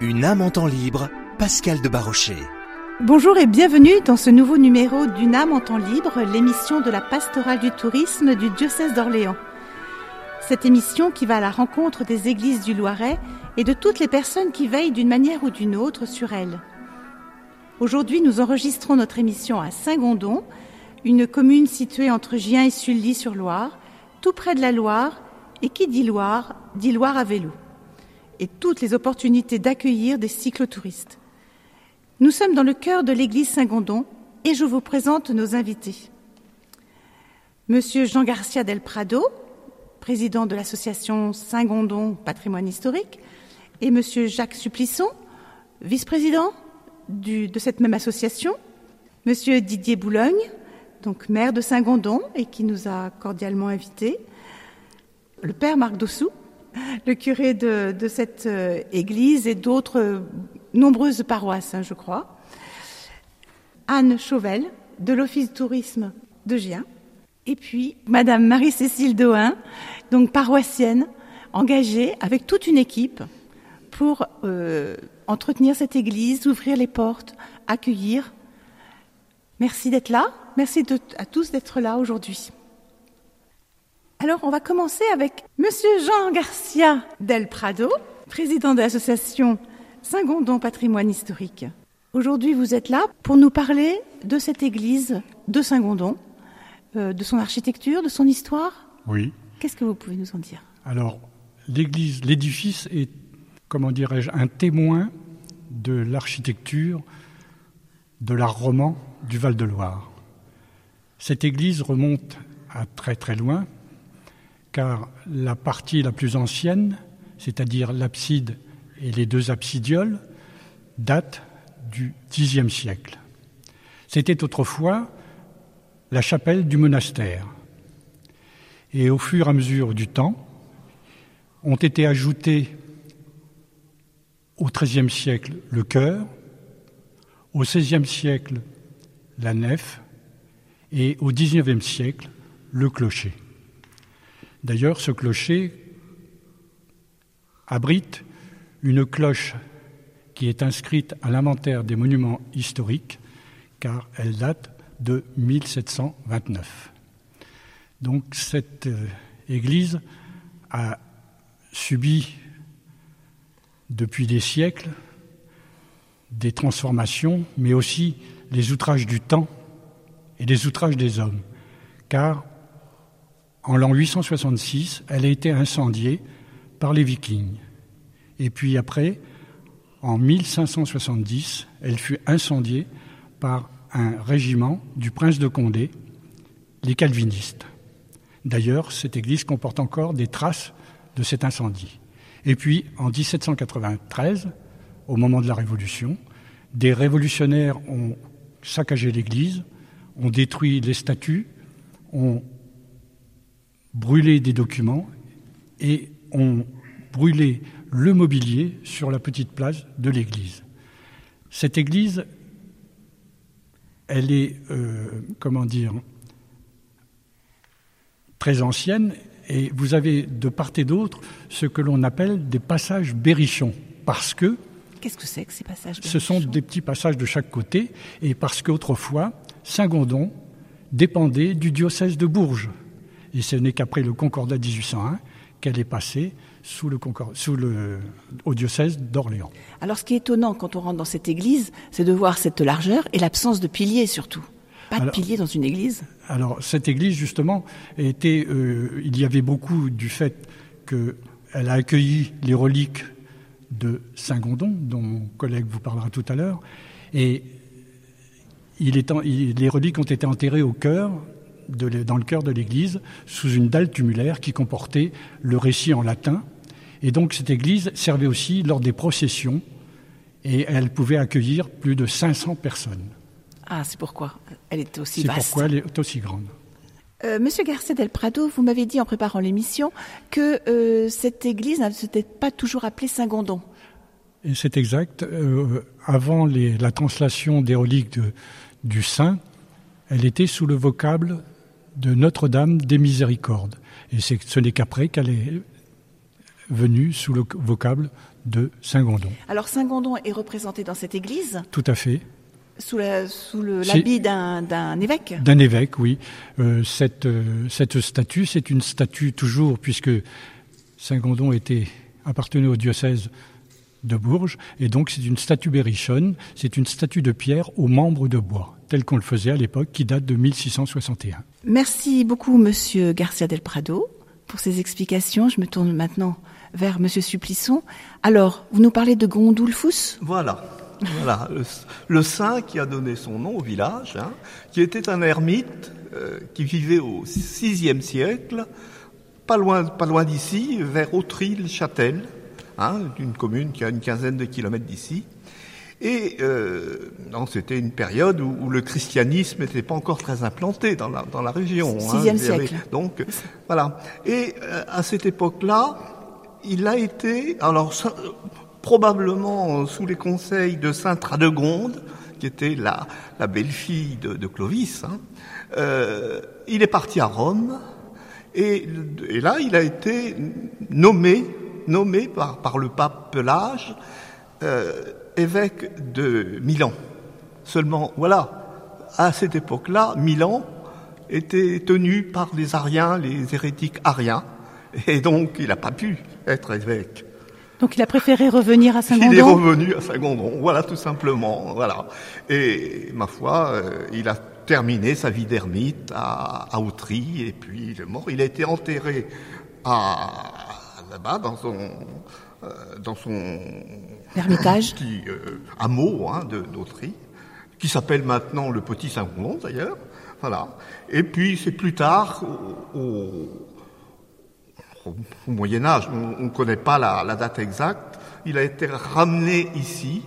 Une âme en temps libre, Pascal de Barochet. Bonjour et bienvenue dans ce nouveau numéro d'Une âme en temps libre, l'émission de la pastorale du tourisme du diocèse d'Orléans. Cette émission qui va à la rencontre des églises du Loiret et de toutes les personnes qui veillent d'une manière ou d'une autre sur elles. Aujourd'hui, nous enregistrons notre émission à Saint-Gondon, une commune située entre Gien et Sully-sur-Loire, tout près de la Loire, et qui dit Loire, dit Loire à vélo, et toutes les opportunités d'accueillir des cyclotouristes. Nous sommes dans le cœur de l'église Saint-Gondon et je vous présente nos invités. Monsieur Jean Garcia del Prado, président de l'association Saint-Gondon Patrimoine Historique, et Monsieur Jacques Supplisson, vice-président de cette même association, Monsieur Didier Boulogne, donc maire de Saint-Gondon et qui nous a cordialement invités, le père Marc Dossou, le curé de, cette euh, église et d'autres euh, nombreuses paroisses, hein, je crois, Anne Chauvel, de l'Office tourisme de Gien, et puis Madame Marie-Cécile Dohin, donc paroissienne, engagée avec toute une équipe pour euh, entretenir cette église, ouvrir les portes, accueillir. Merci d'être là. Merci à tous d'être là aujourd'hui. Alors, on va commencer avec Monsieur Jean Garcia del Prado, président de l'association Saint-Gondon Patrimoine Historique. Aujourd'hui, vous êtes là pour nous parler de cette église de Saint-Gondon, euh, de son architecture, de son histoire. Oui. Qu'est-ce que vous pouvez nous en dire? Alors, l'église, l'édifice est, comment dirais-je, un témoin de l'architecture de l'art roman du Val-de-Loire. Cette église remonte à très très loin, car la partie la plus ancienne, c'est-à-dire l'abside et les deux absidioles, date du Xe siècle. C'était autrefois la chapelle du monastère. Et au fur et à mesure du temps, ont été ajoutés au XIIIe siècle le chœur, au XVIe siècle la nef et au XIXe siècle le clocher. D'ailleurs, ce clocher abrite une cloche qui est inscrite à l'inventaire des monuments historiques, car elle date de 1729. Donc cette euh, église a subi depuis des siècles des transformations, mais aussi les outrages du temps et les outrages des hommes, car en l'an 866, elle a été incendiée par les Vikings. Et puis après, en 1570, elle fut incendiée par un régiment du prince de Condé, les calvinistes. D'ailleurs, cette église comporte encore des traces de cet incendie. Et puis, en 1793, au moment de la Révolution, des révolutionnaires ont saccagé l'église, ont détruit les statues, ont brûlé des documents et ont brûlé le mobilier sur la petite place de l'église. Cette église, elle est, euh, comment dire, très ancienne et vous avez de part et d'autre ce que l'on appelle des passages berrichons parce que Qu'est-ce que c'est que ces passages Ce sont des petits passages de chaque côté, et parce qu'autrefois, Saint-Gondon dépendait du diocèse de Bourges. Et ce n'est qu'après le Concordat 1801 qu'elle est passée sous le, sous le, au diocèse d'Orléans. Alors ce qui est étonnant quand on rentre dans cette église, c'est de voir cette largeur et l'absence de piliers surtout. Pas de piliers dans une église Alors cette église, justement, était, euh, il y avait beaucoup du fait qu'elle a accueilli les reliques de Saint-Gondon, dont mon collègue vous parlera tout à l'heure. Et il est, les reliques ont été enterrées au cœur, de, dans le cœur de l'église, sous une dalle tumulaire qui comportait le récit en latin. Et donc cette église servait aussi lors des processions et elle pouvait accueillir plus de 500 personnes. Ah, c'est pourquoi elle est aussi vaste. C'est pourquoi elle est aussi grande. Euh, Monsieur Garcia del Prado, vous m'avez dit en préparant l'émission que euh, cette église ne s'était pas toujours appelée Saint-Gondon. C'est exact. Euh, avant les, la translation des reliques de, du Saint, elle était sous le vocable de Notre-Dame des Miséricordes. Et ce n'est qu'après qu'elle est venu sous le vocable de Saint-Gondon. Alors Saint-Gondon est représenté dans cette église Tout à fait. Sous l'habit d'un évêque? D'un évêque, oui. Euh, cette, euh, cette statue, c'est une statue toujours, puisque Saint-Gondon était appartenait au diocèse de Bourges, et donc c'est une statue berrichonne, c'est une statue de pierre aux membres de bois, telle qu'on le faisait à l'époque, qui date de 1661. Merci beaucoup, Monsieur Garcia del Prado, pour ces explications. Je me tourne maintenant vers Monsieur Supplisson. Alors, vous nous parlez de Gondolfus? Voilà. Voilà, le, saint qui a donné son nom au village, hein, qui était un ermite euh, qui vivait au VIe siècle, pas loin, pas loin d'ici, vers Autry-le-Châtel, hein, une commune qui a une quinzaine de kilomètres d'ici. Et euh, c'était une période où, le christianisme n'était pas encore très implanté dans la, dans la région. Hein. Sixième siècle. donc voilà. Et euh, à cette époque-là, il a été, alors probablement sous les conseils de Sainte Radegonde, qui était la, la belle-fille de, Clovis. Hein, euh, il est parti à Rome et, et, là il a été nommé, nommé par, par le pape Pelage euh, évêque de Milan. Seulement, voilà, à cette époque-là, Milan était tenu par les Ariens, les hérétiques ariens, et donc il n'a pas pu être évêque. Donc il a préféré revenir à Saint-Gondon Il est revenu à Saint-Gondon, voilà tout simplement, voilà. Et ma foi, euh, il a terminé sa vie d'ermite à, à Autry et puis il est mort. Il a été enterré à là-bas dans son dans son petit euh, hameau hein, d'Autry, qui s'appelle maintenant le Petit Saint-Gondon d'ailleurs. Voilà. Et puis c'est plus tard au au, Moyen Âge, on ne connaît pas la, date exacte, il a été ramené ici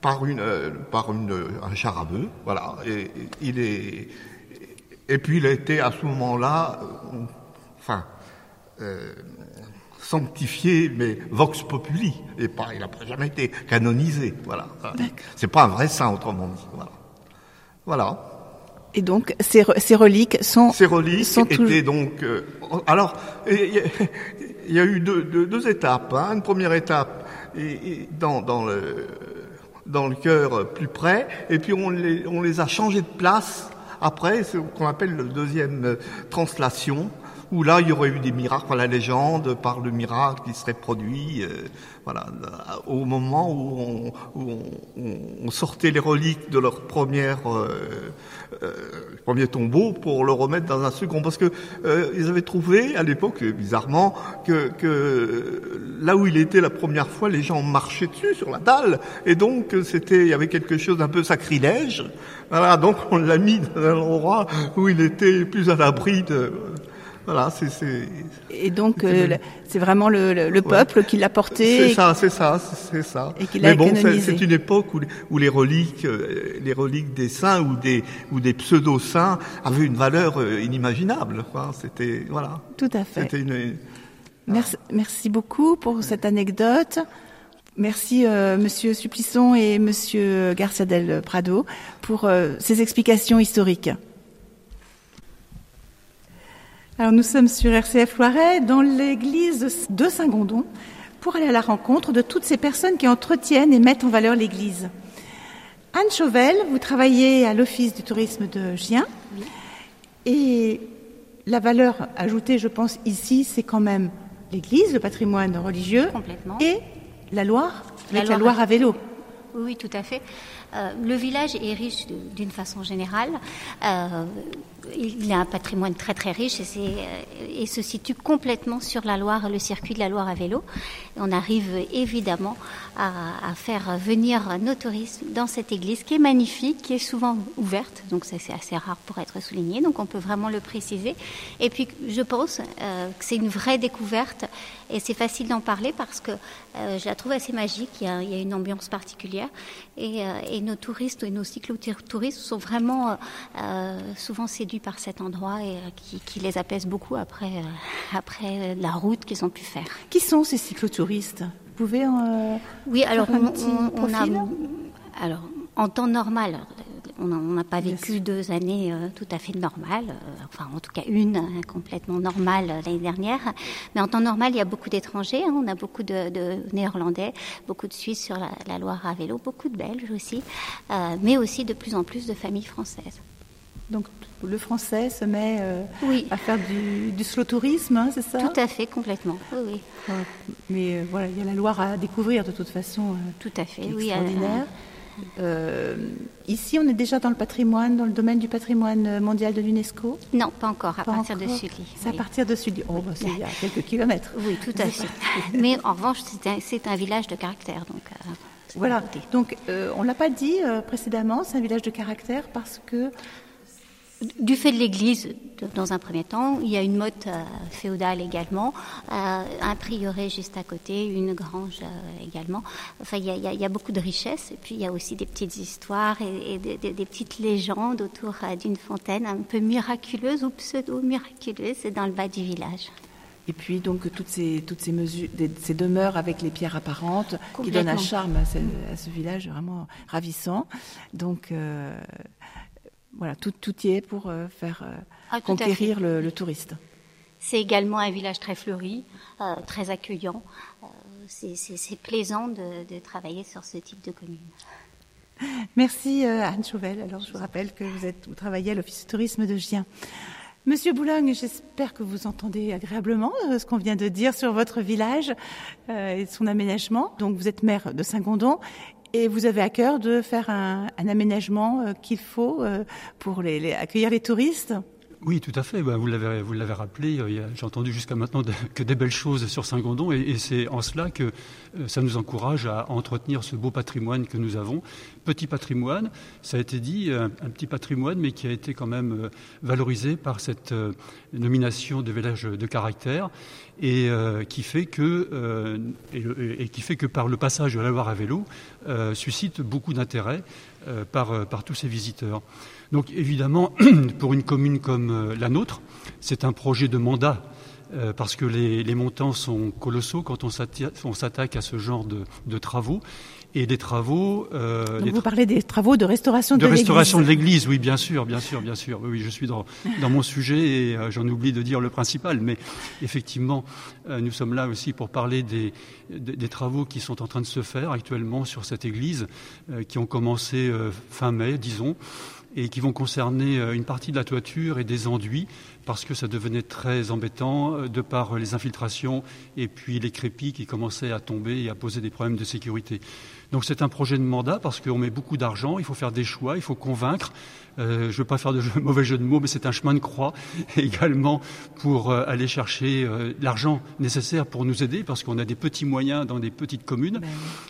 par une euh, par une, un char à bœuf, voilà. Et, il est et puis il a été à ce moment-là, euh, enfin. Euh, sanctifié, mais vox populi, et pas, il n'a jamais été canonisé, voilà. C'est pas un vrai saint, autrement dit, voilà. Voilà. Et donc ces, ces reliques sont ces reliques sont étaient donc euh, alors il y, a eu deux, deux, deux étapes. Hein. Une première étape et, dans, dans le dans le cœur plus près, et puis on les, on les a changés de place après, ce qu'on appelle le deuxième euh, translation, où là il y aurait eu des miracles, la légende par le miracle qui serait produit, euh, voilà, au moment où, on, on, sortait les reliques de leur première euh, euh, premier tombeau pour le remettre dans un second, parce que euh, ils avaient trouvé à l'époque, bizarrement, que, que là où il était la première fois, les gens marchaient dessus sur la dalle, et donc c'était, il y avait quelque chose d'un peu sacrilège. Voilà, donc on l'a mis dans un endroit où il était plus à l'abri de voilà, c'est. Et donc, euh, c'est vraiment le, le, peuple qui l'a porté. C'est ça, c'est ça, c'est ça. Et Mais bon, c'est une époque où, où, les reliques, euh, les reliques des saints ou des ou des pseudo saints avaient une valeur euh, inimaginable. C'était voilà. Tout à fait. Merci, merci beaucoup pour cette anecdote. Merci euh, Monsieur Supplisson et Monsieur Garcia del Prado pour ces explications historiques. Alors nous sommes sur RCF Loiret, dans l'église de Saint-Gondon, pour aller à la rencontre de toutes ces personnes qui entretiennent et mettent en valeur l'église. Anne Chauvel, vous travaillez à l'Office du tourisme de Gien. Et la valeur ajoutée, je pense, ici, c'est quand même l'église, le patrimoine religieux. Et la Loire, avec la Loire, à vélo. Oui, tout à fait. Euh, le village est riche d'une façon générale. Euh, il a un patrimoine très très riche et, euh, et, se situe complètement sur la Loire, le circuit de la Loire à vélo. on arrive évidemment à, faire venir nos touristes dans cette église qui est magnifique, qui est souvent ouverte, donc c'est assez rare pour être souligné, donc on peut vraiment le préciser. Et puis je pense que c'est une vraie découverte et c'est facile d'en parler parce que je la trouve assez magique, il y a, une ambiance particulière et, nos touristes et nos cyclotouristes sont vraiment souvent séduits par cet endroit et euh, qui, les apaise beaucoup après, euh, après la route qu'ils ont pu faire. Qui sont ces cyclotouristes? Vous pouvez Oui, alors on, a. Alors, en temps normal, On n'a pas vécu deux années tout à fait normales, enfin en tout cas une complètement normale l'année dernière. Mais en temps normal, il y a beaucoup d'étrangers. Hein. On a beaucoup de, Néerlandais, beaucoup de Suisses sur la, Loire à vélo, beaucoup de Belges aussi, mais aussi de plus en plus de familles françaises. Donc le français se met euh, à faire du, slow tourisme, hein, c'est ça? Tout à fait, complètement. Oui, oui. mais euh, voilà, il y a la Loire à découvrir de toute façon. Euh, Tout à fait, oui. Extraordinaire. Ici, on est déjà dans le patrimoine, dans le domaine du patrimoine mondial de l'UNESCO? Non, pas encore, à partir de Sully. C'est à partir de Sully. Oh, bah, c'est il y a quelques kilomètres. Oui, tout à fait. Mais en revanche, c'est un, un, village de caractère. Donc, voilà. Donc, on ne l'a pas dit précédemment, c'est un village de caractère parce que du fait de l'Église, dans un premier temps, il y a une motte euh, féodale également, euh, un prieuré juste à côté, une grange euh, également. Enfin, il y, a, beaucoup de richesses, et puis il y a aussi des petites histoires et, des, petites légendes autour d'une fontaine un peu miraculeuse ou pseudo-miraculeuse dans le bas du village. Et puis donc toutes ces toutes ces mesures, ces demeures avec les pierres apparentes qui donnent un charme à ce, village vraiment ravissant. Donc voilà, tout, tout y est pour euh, faire euh, ah, conquérir le, touriste. C'est également un village très fleuri, euh, très accueillant. c'est plaisant de, travailler sur ce type de commune. Merci Anne Chauvel. Alors je vous rappelle que vous, êtes, vous travaillez à l'Office de tourisme de Gien. Monsieur Boulogne, j'espère que vous entendez agréablement ce qu'on vient de dire sur votre village et son aménagement. Donc vous êtes maire de Saint-Gondon et vous avez à cœur de faire un, aménagement euh, qu'il faut euh, pour les, accueillir les touristes? Oui, tout à fait. Bah, vous l'avez vous l'avez rappelé. Euh, j'ai entendu jusqu'à maintenant que des belles choses sur Saint-Gondon, et, c'est en cela que ça nous encourage à entretenir ce beau patrimoine que nous avons. Petit patrimoine, ça a été dit, un, petit patrimoine, mais qui a été quand même valorisé par cette nomination de village de caractère et euh, qui fait que euh, et, qui fait que par le passage de la Loire à vélo euh, suscite beaucoup d'intérêt par par tous ces visiteurs. Donc évidemment, pour une commune comme la nôtre, c'est un projet de mandat parce que les, les, montants sont colossaux quand on s'attaque à ce genre de, de travaux et des travaux. Euh, Donc vous parlez des travaux de restauration de, de restauration de l'église, oui, bien sûr, bien sûr, bien sûr. Oui, je suis dans, dans mon sujet et euh, j'en oublie de dire le principal, mais effectivement, euh, nous sommes là aussi pour parler des, des, travaux qui sont en train de se faire actuellement sur cette église, euh, qui ont commencé fin mai, disons et qui vont concerner une partie de la toiture et des enduits, parce que ça devenait très embêtant de par les infiltrations et puis les crépis qui commençaient à tomber et à poser des problèmes de sécurité. Donc c'est un projet de mandat parce qu'on met beaucoup d'argent, il faut faire des choix, il faut convaincre. Euh, je ne veux pas faire de mauvais jeu de mots, mais c'est un chemin de croix également pour euh, aller chercher euh, l'argent nécessaire pour nous aider parce qu'on a des petits moyens dans des petites communes. Ben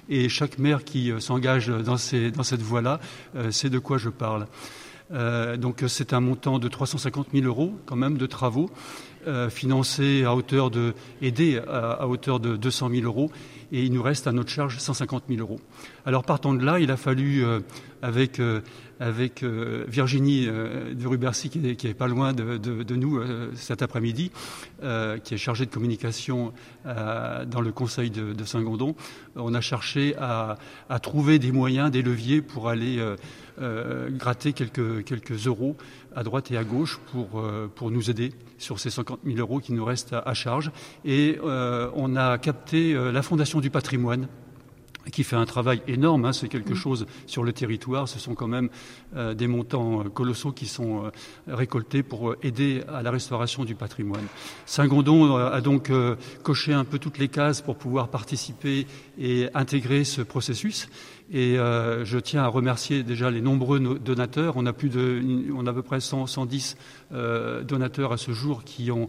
Et chaque maire qui s'engage dans, dans, cette voie-là sait de quoi je parle. donc c'est un montant de 350 000 euros quand même de travaux financés à hauteur de aidés à, à hauteur de 200 000 euros et il nous reste à notre charge 150 000 euros. Alors partant de là, il a fallu, euh, avec, euh, avec euh, Virginie de Rubercy, qui n'est pas loin de, nous cet après-midi, qui est chargée de communication dans le conseil de, Saint-Gondon, on a cherché à, trouver des moyens, des leviers pour aller gratter quelques, euros à droite et à gauche pour, pour nous aider sur ces 50 000 euros qui nous restent à, charge. Et on a capté la Fondation du patrimoine qui fait un travail énorme, hein, c'est quelque mm. chose sur le territoire, ce sont quand même euh, des montants euh, colossaux qui sont euh, récoltés pour aider à la restauration du patrimoine. Saint-Gondon a donc coché un peu toutes les cases pour pouvoir participer et intégrer ce processus. Et je tiens à remercier déjà les nombreux donateurs. On a plus de, on a à peu près 100, 110 donateurs à ce jour qui ont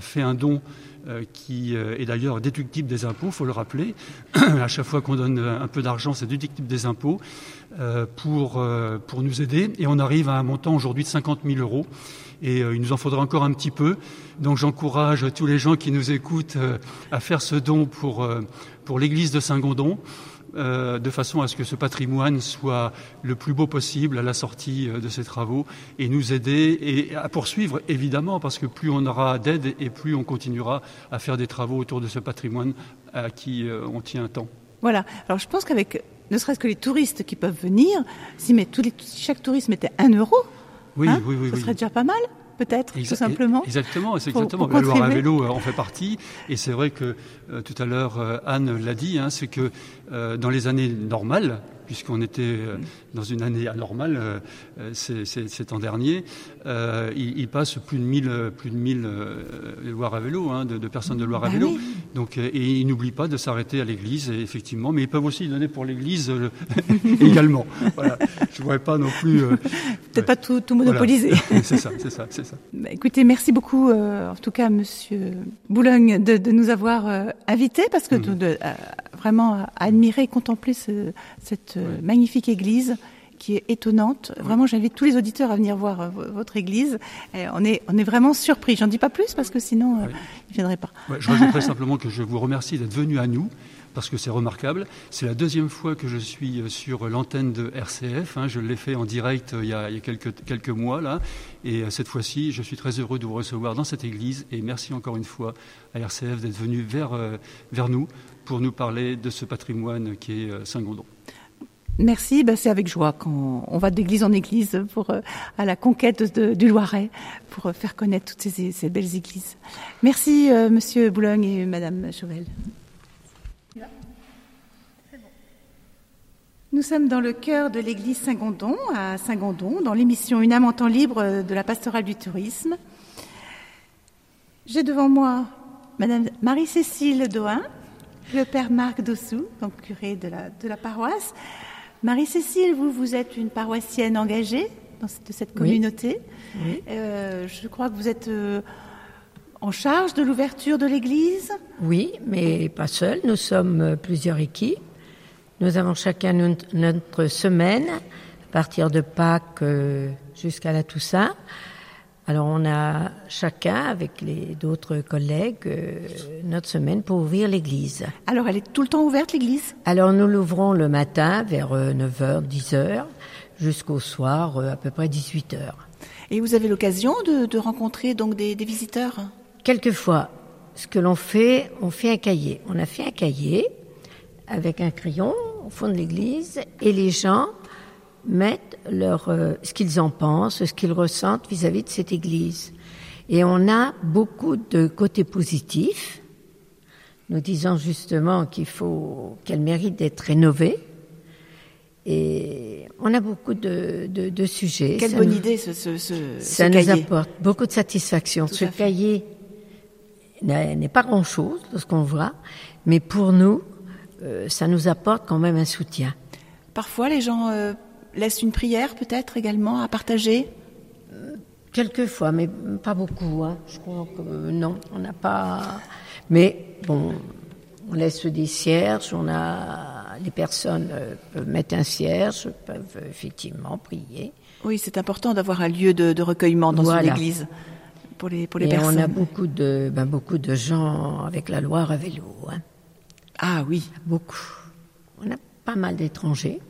fait un don euh, qui euh, est d'ailleurs déductible des impôts, il faut le rappeler. à chaque fois qu'on donne un peu d'argent, c'est déductible des impôts euh, pour, nous aider. Et on arrive à un montant aujourd'hui de 50 000 euros. Et il nous en faudra encore un petit peu. Donc j'encourage tous les gens qui nous écoutent à faire ce don pour l'église de Saint-Gondon. Euh, de façon à ce que ce patrimoine soit le plus beau possible à la sortie euh, de ces travaux et nous aider et à poursuivre évidemment parce que plus on aura d'aide et plus on continuera à faire des travaux autour de ce patrimoine à qui euh, on tient un temps. Voilà. Alors je pense qu'avec ne serait-ce que les touristes qui peuvent venir, si, mais tous les, chaque touriste mettait un euro, Oui, hein, oui, oui. serait déjà pas mal, peut-être, tout simplement. Exactement, c'est pour- exactement. pour la Loire à contribuer. vélo en fait partie. Et c'est vrai que euh, tout à l'heure, euh, Anne l'a dit, hein, c'est que euh, dans les années normales, puisqu'on était euh, dans une année anormale euh, euh, ces, ces- ces temps derniers, euh, il, il passe plus de 1000, euh, plus de 1000 euh, Loire à vélo, hein, de, de personnes de Loire à Bah vélo. oui. Donc, et ils n'oublient pas de s'arrêter à l'église, effectivement, mais ils peuvent aussi donner pour l'église euh, également. Voilà. Je ne voudrais pas non plus. euh, Peut-être pas tout, tout monopoliser. voilà. c'est ça, c'est ça, c'est ça. Bah, écoutez, merci beaucoup, euh, en tout cas, Monsieur Boulogne, de, de nous avoir invités, parce que de, euh, vraiment à admirer et contempler ce- cette Ouais. magnifique église qui est étonnante. Vraiment, j'invite tous les auditeurs à venir voir euh, vo- votre église. Et on est, on est vraiment surpris. J'en dis pas plus parce que sinon, euh, Ouais. ils viendraient pas. Ouais, je rajouterais simplement que je vous remercie d'être venu à nous parce que c'est remarquable. C'est la deuxième fois que je suis euh, sur l'antenne de RCF. hein. Je l'ai fait en direct il y a, il y a quelques, quelques mois là, et cette fois-ci, je suis très heureux de vous recevoir dans cette église. Et merci encore une fois à RCF d'être venu vers vers nous pour nous parler de ce patrimoine qui est Saint-Gondon. Merci, ben, c'est avec joie qu'on on va d'église en église pour euh, à la conquête de- du Loiret pour euh, faire connaître toutes ces, belles églises. Merci, euh, Monsieur Boulogne et Madame Chauvel. Nous sommes dans le cœur de l'église Saint-Gondon, à Saint-Gondon, dans l'émission Une âme en temps libre de la pastorale du tourisme. J'ai devant moi Madame Marie-Cécile Dohin, le père Marc Dossou, donc curé de la paroisse. Marie-Cécile, vous, vous êtes une paroissienne engagée dans cette, de cette communauté. Oui. Euh, je crois que vous êtes euh, en charge de l'ouverture de l'église. Oui, mais pas seul. Nous sommes euh, plusieurs équipes. Nous avons chacun notre, semaine, à partir de Pâques jusqu'à la Toussaint. Alors on a chacun, avec les d'autres collègues, euh, notre semaine pour ouvrir l'église. Alors, elle est tout le temps ouverte, l'église? Alors nous l'ouvrons le matin vers euh, 9h, 10h, jusqu'au soir euh, à peu près 18h. Et vous avez l'occasion de, de rencontrer donc des, des visiteurs? Quelquefois, ce que l'on fait, on fait un cahier. On a fait un cahier avec un crayon au fond de l'église et les gens mettent leur, euh, ce qu'ils en pensent, ce qu'ils ressentent vis-à-vis de cette église. Et on a beaucoup de côtés positifs, nous disant justement qu'il faut, qu'elle mérite d'être rénovée. Et on a beaucoup de, de, de sujets. Quelle Ça bonne nous- idée, ce, ce, ce, ça ce nous cahier. apporte beaucoup de satisfaction. Tout Ce cahier n'est n'est pas grand-chose de ce qu'on voit, mais pour nous, euh, ça nous apporte quand même un soutien. Parfois, les gens euh, laissent une prière, peut-être également, à partager? Quelquefois, mais pas beaucoup. Hein. Je crois que euh, non, on n'a pas. Mais bon, on laisse des cierges. On a les personnes euh, peuvent mettre un cierge, peuvent euh, effectivement prier. Oui, c'est important d'avoir un lieu de, de recueillement dans Voilà. une église pour les, pour les Et personnes. on a beaucoup de, ben, beaucoup de gens avec la Loire à vélo. Hein. Ah oui, Beaucoup. On a pas mal d'étrangers.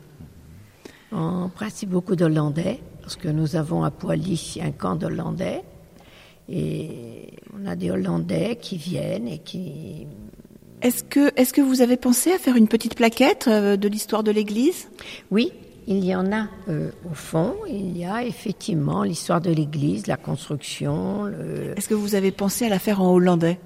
En principe, beaucoup d'Hollandais, parce que nous avons à Poilly un camp d'Hollandais. Et on a des Hollandais qui viennent et qui... Est-ce que, vous avez pensé à faire une petite plaquette euh, de l'histoire de l'Église? Oui, il y en a euh, au fond. Il y a effectivement l'histoire de l'Église, la construction. Le... Est-ce que vous avez pensé à la faire en hollandais?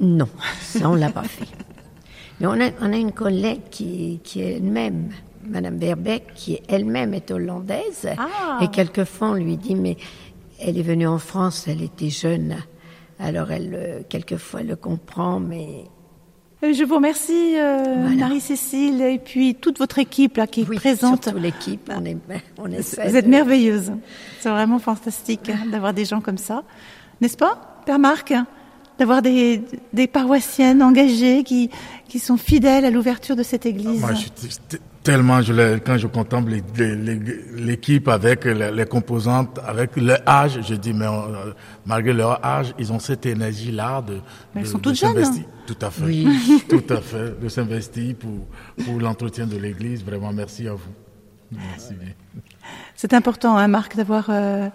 Non, ça on l'a pas fait. Mais on a, on a une collègue qui, qui est elle-même, Madame Verbeek, qui elle-même est hollandaise. Ah. Et quelquefois on lui dit, mais elle est venue en France, elle était jeune. Alors elle, euh, quelquefois elle le comprend, mais Euh, Je vous remercie, euh, Voilà. Marie-Cécile, et puis toute votre équipe là qui est oui, présente. surtout l'équipe, on est, on essaie Vous êtes de- merveilleuse. C'est vraiment fantastique hein, d'avoir des gens comme ça. N'est-ce pas, Père Marc D'avoir des, des paroissiennes engagées qui, qui sont fidèles à l'ouverture de cette église. Moi, je suis t- t- tellement, je quand je contemple l'équipe avec les, les composantes, avec leur âge, je dis, mais euh, malgré leur âge, ils ont cette énergie-là de, Mais elles de- sont de hein. s'investir. Tout à fait. Oui. Tout à fait. De s'investir pour, pour l'entretien de l'église. Vraiment, merci à vous. Merci bien. C'est important, hein, Marc, d'avoir euh,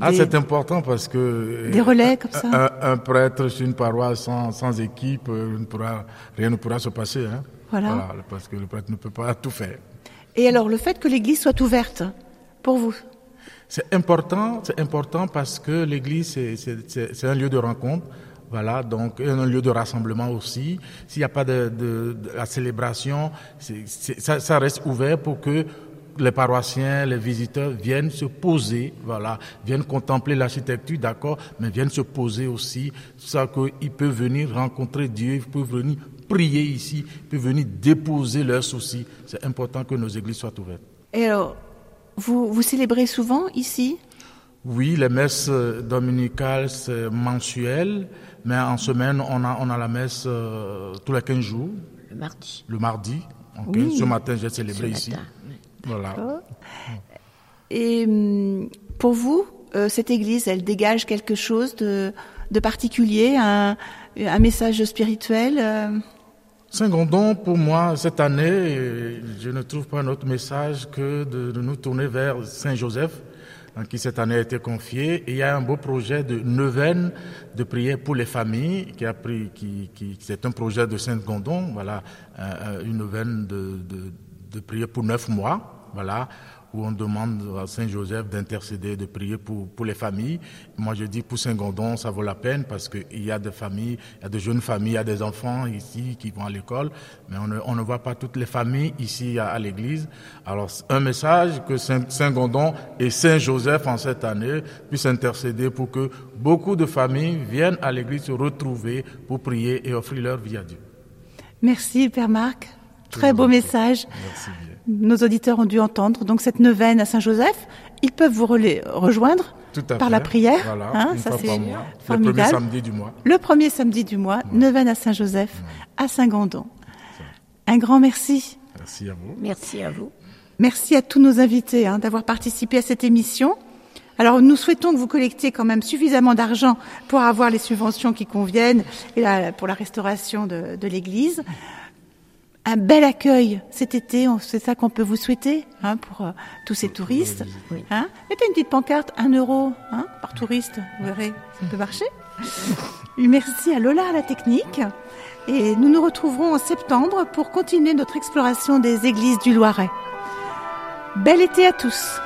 Ah, c'est important parce que. euh, des relais comme ça. Un, un prêtre sur une paroisse sans, sans équipe, euh, ne pourra, rien ne pourra se passer. Hein. Voilà. Parce que le prêtre ne peut pas tout faire. Et alors, le fait que l'église soit ouverte, pour vous? C'est important, c'est important parce que l'église, c'est un lieu de rencontre. Voilà, donc un lieu de rassemblement aussi. S'il n'y a pas de, de, de la célébration, ça, ça, reste ouvert pour que les paroissiens, les visiteurs viennent se poser, voilà, viennent contempler l'architecture, d'accord, mais viennent se poser aussi, ça qu'ils peuvent venir rencontrer Dieu, ils peuvent venir prier ici, peuvent venir déposer leurs soucis. C'est important que nos églises soient ouvertes. Et alors, vous, vous célébrez souvent ici? Oui, les messes dominicales, c'est mensuel, mais en semaine, on a, on a la messe euh, tous les 15 jours. Le mardi. Le mardi. Okay. Oui. Ce matin, j'ai célébré ici. matin, oui. Voilà. Et hum, pour vous, euh, cette église, elle dégage quelque chose de, de particulier, un, un, message spirituel euh... Saint-Gondon, pour moi, cette année, je ne trouve pas un autre message que de, nous tourner vers Saint-Joseph, qui cette année a été confié. Et il y a un beau projet de neuvaine de prière pour les familles, qui a pris, qui, qui c'est un projet de Saint-Gondon, voilà, euh, une neuvaine de, de, de prière pour neuf mois, voilà, où on demande à Saint Joseph d'intercéder, de prier pour, pour les familles. Moi, je dis pour Saint-Gondon, ça vaut la peine parce qu'il y a des familles, il y a de jeunes familles, il y a des enfants ici qui vont à l'école, mais on ne, on ne voit pas toutes les familles ici à, à l'église. Alors, un message que Saint-Gondon et Saint-Joseph en cette année puissent intercéder pour que beaucoup de familles viennent à l'église se retrouver pour prier et offrir leur vie à Dieu. Merci, Père Marc. Très beau message. Merci bien. Nos auditeurs ont dû entendre donc cette neuvaine à Saint-Joseph. Ils peuvent vous rejoindre par fait. la prière. Voilà, hein, une ça fois c'est par mois. formidable. Le premier samedi du mois. Le premier samedi du mois, Ouais. neuvaine à Saint-Joseph, à Saint-Gandon. Un grand merci. Merci à vous. Merci à vous. Merci à tous nos invités hein, d'avoir participé à cette émission. Alors nous souhaitons que vous collectiez quand même suffisamment d'argent pour avoir les subventions qui conviennent et la, pour la restauration de, de l'église. Un bel accueil cet été, c'est ça qu'on peut vous souhaiter hein, pour euh, tous ces touristes. Oui. Hein. Mettez une petite pancarte, un euro hein, par touriste, vous verrez, ça peut marcher. Merci à Lola à la technique. Et nous nous retrouverons en septembre pour continuer notre exploration des églises du Loiret. Bel été à tous